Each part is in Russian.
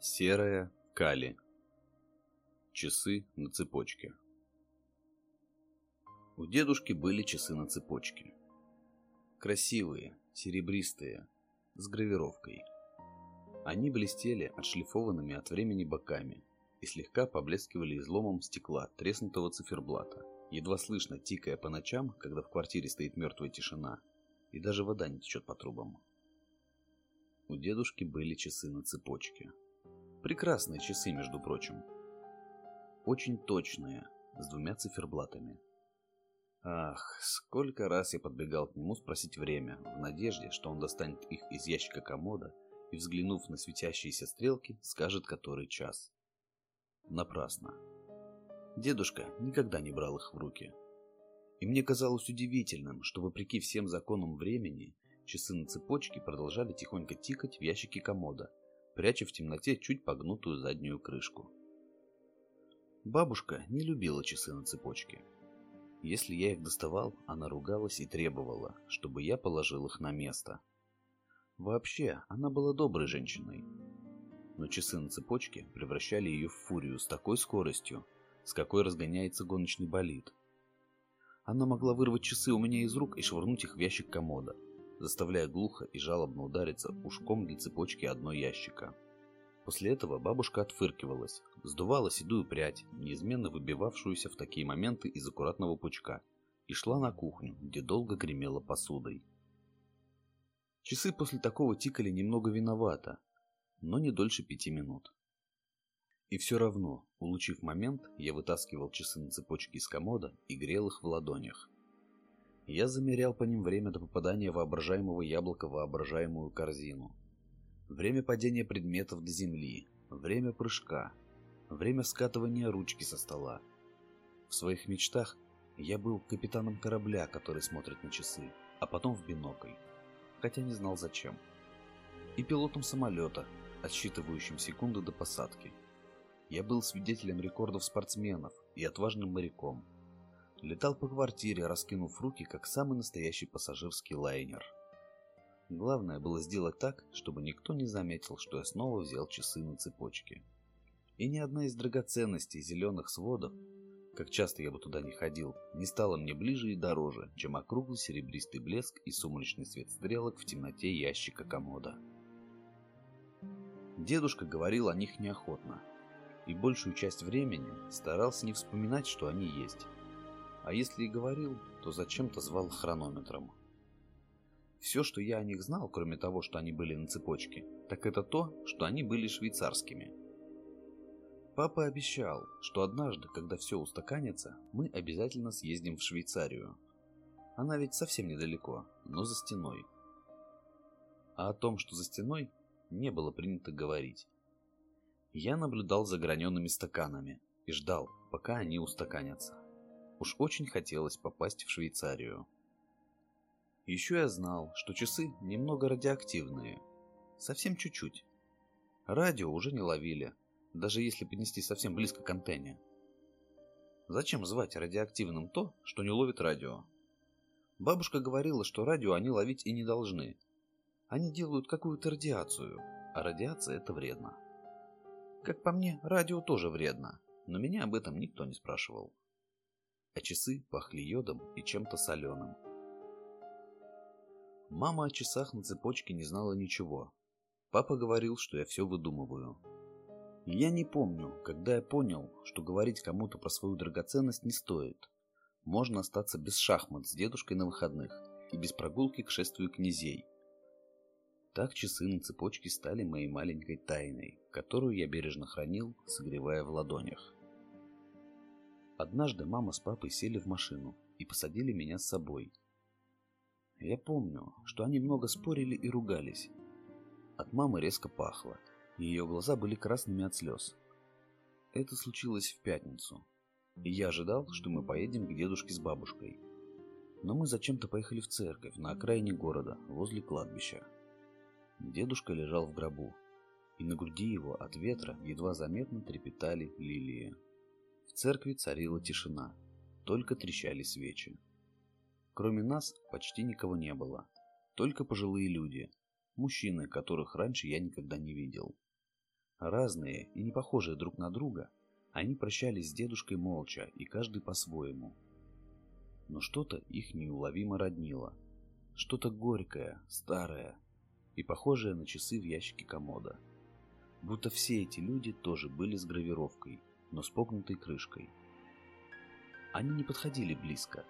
Серая Кали. Часы на цепочке. У дедушки были часы на цепочке. Красивые, серебристые, с гравировкой. Они блестели отшлифованными от времени боками и слегка поблескивали изломом стекла треснутого циферблата, едва слышно тикая по ночам, когда в квартире стоит мертвая тишина, и даже вода не течет по трубам. У дедушки были часы на цепочке. Прекрасные часы, между прочим. Очень точные, с двумя циферблатами. Ах, сколько раз я подбегал к нему спросить время, в надежде, что он достанет их из ящика комода и, взглянув на светящиеся стрелки, скажет, который час. Напрасно. Дедушка никогда не брал их в руки. И мне казалось удивительным, что вопреки всем законам времени, часы на цепочке продолжали тихонько тикать в ящике комода, пряча в темноте чуть погнутую заднюю крышку. Бабушка не любила часы на цепочке. Если я их доставал, она ругалась и требовала, чтобы я положил их на место. Вообще, она была доброй женщиной. Но часы на цепочке превращали ее в фурию с такой скоростью, с какой разгоняется гоночный болид. Она могла вырвать часы у меня из рук и швырнуть их в ящик комода, заставляя глухо и жалобно удариться ушком для цепочки одной ящика. После этого бабушка отфыркивалась, сдувала седую прядь, неизменно выбивавшуюся в такие моменты из аккуратного пучка, и шла на кухню, где долго гремела посудой. Часы после такого тикали немного виновато, но не дольше пяти минут. И все равно, улучив момент, я вытаскивал часы на цепочке из комода и грел их в ладонях. Я замерял по ним время до попадания воображаемого яблока в воображаемую корзину – время падения предметов до земли, время прыжка, время скатывания ручки со стола. В своих мечтах я был капитаном корабля, который смотрит на часы, а потом в бинокль, хотя не знал зачем. И пилотом самолета, отсчитывающим секунды до посадки. Я был свидетелем рекордов спортсменов и отважным моряком. Летал по квартире, раскинув руки, как самый настоящий пассажирский лайнер – Главное было сделать так, чтобы никто не заметил, что я снова взял часы на цепочке. И ни одна из драгоценностей зеленых сводов, как часто я бы туда не ходил, не стала мне ближе и дороже, чем округлый серебристый блеск и сумрачный свет стрелок в темноте ящика комода. Дедушка говорил о них неохотно, и большую часть времени старался не вспоминать, что они есть. А если и говорил, то зачем-то звал хронометром. Все, что я о них знал, кроме того, что они были на цепочке, так это то, что они были швейцарскими. Папа обещал, что однажды, когда все устаканится, мы обязательно съездим в Швейцарию. Она ведь совсем недалеко, но за стеной. А о том, что за стеной, не было принято говорить. Я наблюдал за гранеными стаканами и ждал, пока они устаканятся. Уж очень хотелось попасть в Швейцарию. Еще я знал, что часы немного радиоактивные. Совсем чуть-чуть. Радио уже не ловили, даже если поднести совсем близко к антенне. Зачем звать радиоактивным то, что не ловит радио? Бабушка говорила, что радио они ловить и не должны. Они делают какую-то радиацию, а радиация это вредно. Как по мне, радио тоже вредно, но меня об этом никто не спрашивал. А часы пахли йодом и чем-то соленым. Мама о часах на цепочке не знала ничего. Папа говорил, что я все выдумываю. я не помню, когда я понял, что говорить кому-то про свою драгоценность не стоит. Можно остаться без шахмат с дедушкой на выходных и без прогулки к шествию князей. Так часы на цепочке стали моей маленькой тайной, которую я бережно хранил, согревая в ладонях. Однажды мама с папой сели в машину и посадили меня с собой – я помню, что они много спорили и ругались. От мамы резко пахло, и ее глаза были красными от слез. Это случилось в пятницу, и я ожидал, что мы поедем к дедушке с бабушкой. Но мы зачем-то поехали в церковь на окраине города, возле кладбища. Дедушка лежал в гробу, и на груди его от ветра едва заметно трепетали лилии. В церкви царила тишина, только трещали свечи. Кроме нас почти никого не было. Только пожилые люди, мужчины, которых раньше я никогда не видел. Разные и не похожие друг на друга, они прощались с дедушкой молча и каждый по-своему. Но что-то их неуловимо роднило. Что-то горькое, старое и похожее на часы в ящике комода. Будто все эти люди тоже были с гравировкой, но с погнутой крышкой. Они не подходили близко,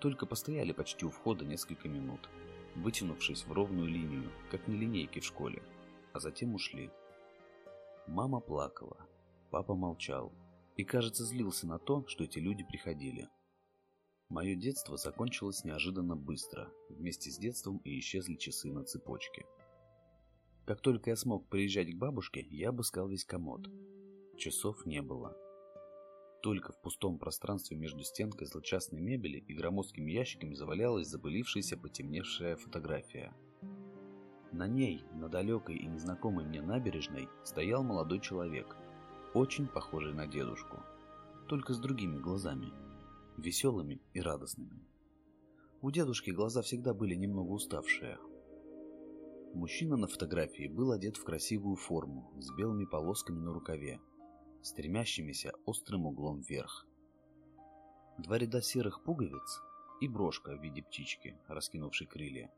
только постояли почти у входа несколько минут, вытянувшись в ровную линию, как на линейке в школе, а затем ушли. Мама плакала, папа молчал и, кажется, злился на то, что эти люди приходили. Мое детство закончилось неожиданно быстро, вместе с детством и исчезли часы на цепочке. Как только я смог приезжать к бабушке, я обыскал весь комод. Часов не было. Только в пустом пространстве между стенкой злочастной мебели и громоздкими ящиками завалялась забылившаяся потемневшая фотография. На ней, на далекой и незнакомой мне набережной, стоял молодой человек, очень похожий на дедушку, только с другими глазами, веселыми и радостными. У дедушки глаза всегда были немного уставшие. Мужчина на фотографии был одет в красивую форму с белыми полосками на рукаве, стремящимися острым углом вверх. Два ряда серых пуговиц и брошка в виде птички, раскинувшей крылья,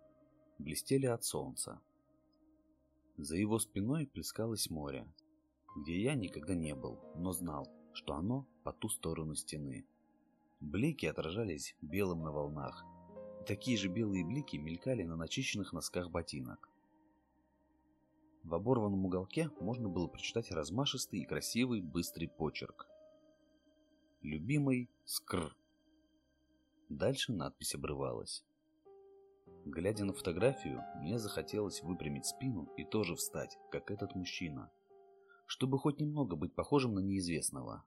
блестели от солнца. За его спиной плескалось море, где я никогда не был, но знал, что оно по ту сторону стены. Блики отражались белым на волнах, и такие же белые блики мелькали на начищенных носках ботинок. В оборванном уголке можно было прочитать размашистый и красивый быстрый почерк. «Любимый Скр». Дальше надпись обрывалась. Глядя на фотографию, мне захотелось выпрямить спину и тоже встать, как этот мужчина, чтобы хоть немного быть похожим на неизвестного.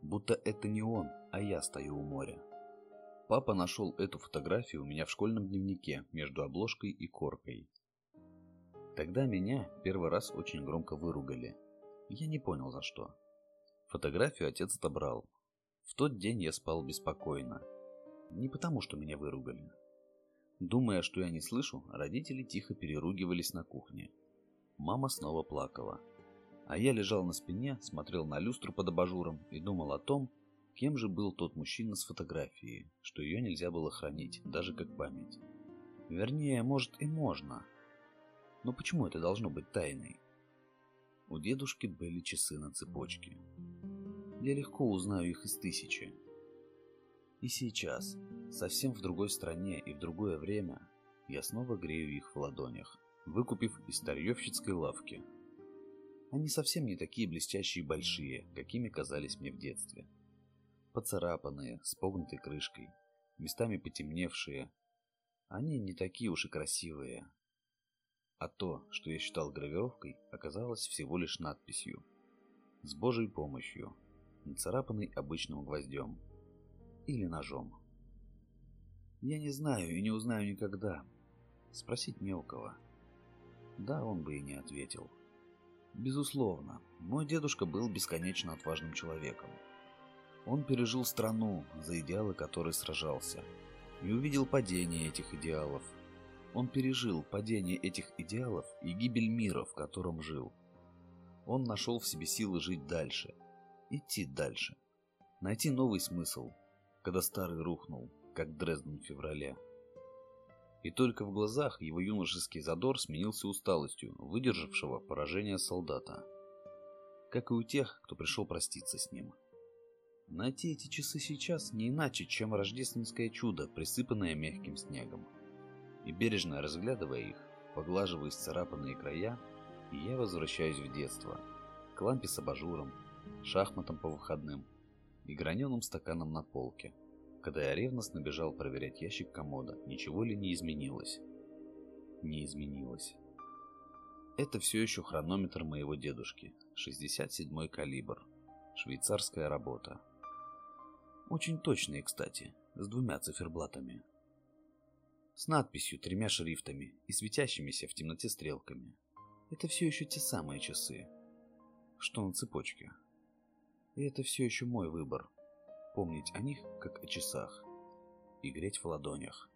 Будто это не он, а я стою у моря. Папа нашел эту фотографию у меня в школьном дневнике между обложкой и коркой. Тогда меня первый раз очень громко выругали. Я не понял за что. Фотографию отец отобрал. В тот день я спал беспокойно. Не потому, что меня выругали. Думая, что я не слышу, родители тихо переругивались на кухне. Мама снова плакала. А я лежал на спине, смотрел на люстру под абажуром и думал о том, кем же был тот мужчина с фотографией, что ее нельзя было хранить, даже как память. Вернее, может и можно, но почему это должно быть тайной? У дедушки были часы на цепочке. Я легко узнаю их из тысячи. И сейчас, совсем в другой стране и в другое время, я снова грею их в ладонях, выкупив из старьевщицкой лавки. Они совсем не такие блестящие и большие, какими казались мне в детстве. Поцарапанные, с погнутой крышкой, местами потемневшие. Они не такие уж и красивые, а то, что я считал гравировкой, оказалось всего лишь надписью. С Божьей помощью, нацарапанной обычным гвоздем. Или ножом. Я не знаю и не узнаю никогда. Спросить не у кого. Да, он бы и не ответил. Безусловно, мой дедушка был бесконечно отважным человеком. Он пережил страну, за идеалы которой сражался, и увидел падение этих идеалов – он пережил падение этих идеалов и гибель мира, в котором жил. Он нашел в себе силы жить дальше, идти дальше, найти новый смысл, когда старый рухнул, как Дрезден в феврале. И только в глазах его юношеский задор сменился усталостью, выдержавшего поражение солдата. Как и у тех, кто пришел проститься с ним. Найти эти часы сейчас не иначе, чем рождественское чудо, присыпанное мягким снегом и бережно разглядывая их, поглаживая исцарапанные края, я возвращаюсь в детство, к лампе с абажуром, шахматом по выходным и граненым стаканом на полке, когда я ревностно бежал проверять ящик комода, ничего ли не изменилось. Не изменилось. Это все еще хронометр моего дедушки, 67-й калибр, швейцарская работа. Очень точные, кстати, с двумя циферблатами с надписью тремя шрифтами и светящимися в темноте стрелками. Это все еще те самые часы, что на цепочке. И это все еще мой выбор. Помнить о них, как о часах. и греть в ладонях.